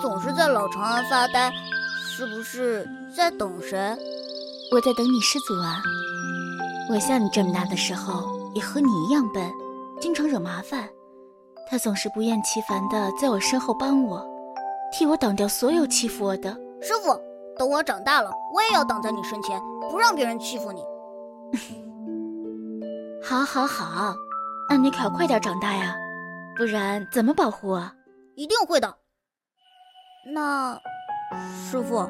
总是在老长安发呆，是不是在等谁？我在等你师祖啊！我像你这么大的时候，也和你一样笨，经常惹麻烦。他总是不厌其烦的在我身后帮我，替我挡掉所有欺负我的。师傅，等我长大了，我也要挡在你身前，不让别人欺负你。好，好，好，那你可要快点长大呀，不然怎么保护我？一定会的。那，师傅，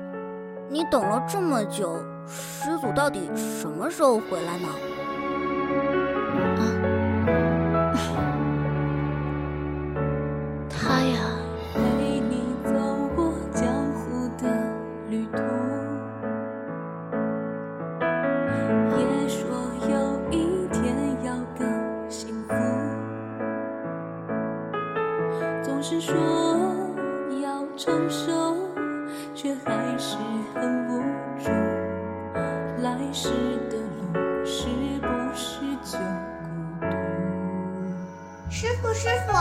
你等了这么久，师祖到底什么时候回来呢？他呀还是很无助。来时的路是不是就孤独？师傅，师傅，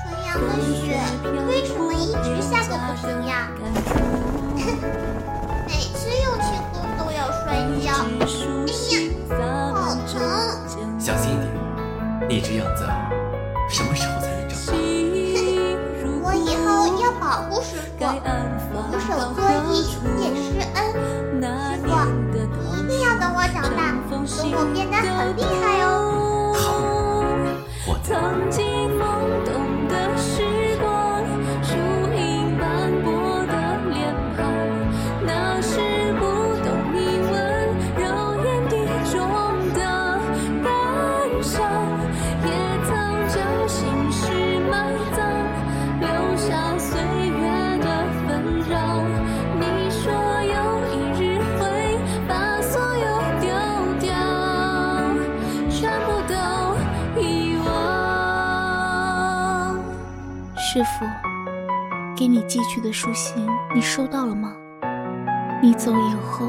纯阳的雪为什么一直下个不停呀？每次用轻功都要摔跤，哎呀，好疼！小心一点，你这样子什么时候才能长大？我以后要保护师傅，大，等我变得很厉害师傅，给你寄去的书信，你收到了吗？你走以后，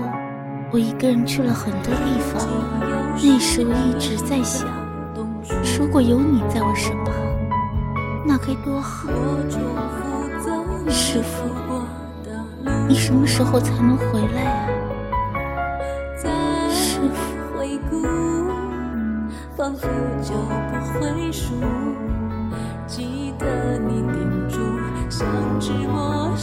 我一个人去了很多地方。那时我一直在想，如果有你在我身旁，那该多好。师傅，你什么时候才能回来啊？师傅。记得你叮嘱，相知莫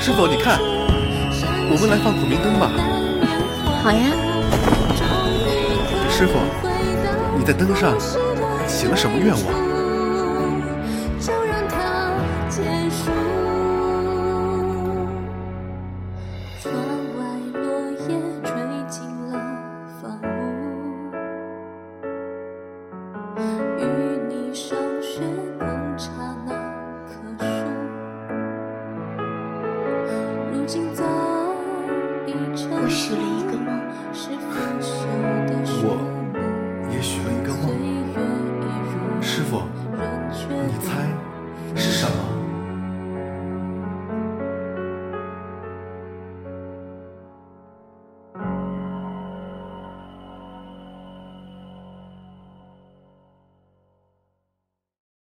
师傅，你看，我们来放孔明灯吧。好呀。师傅，你在灯上写了什么愿望？有梦